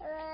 Uh.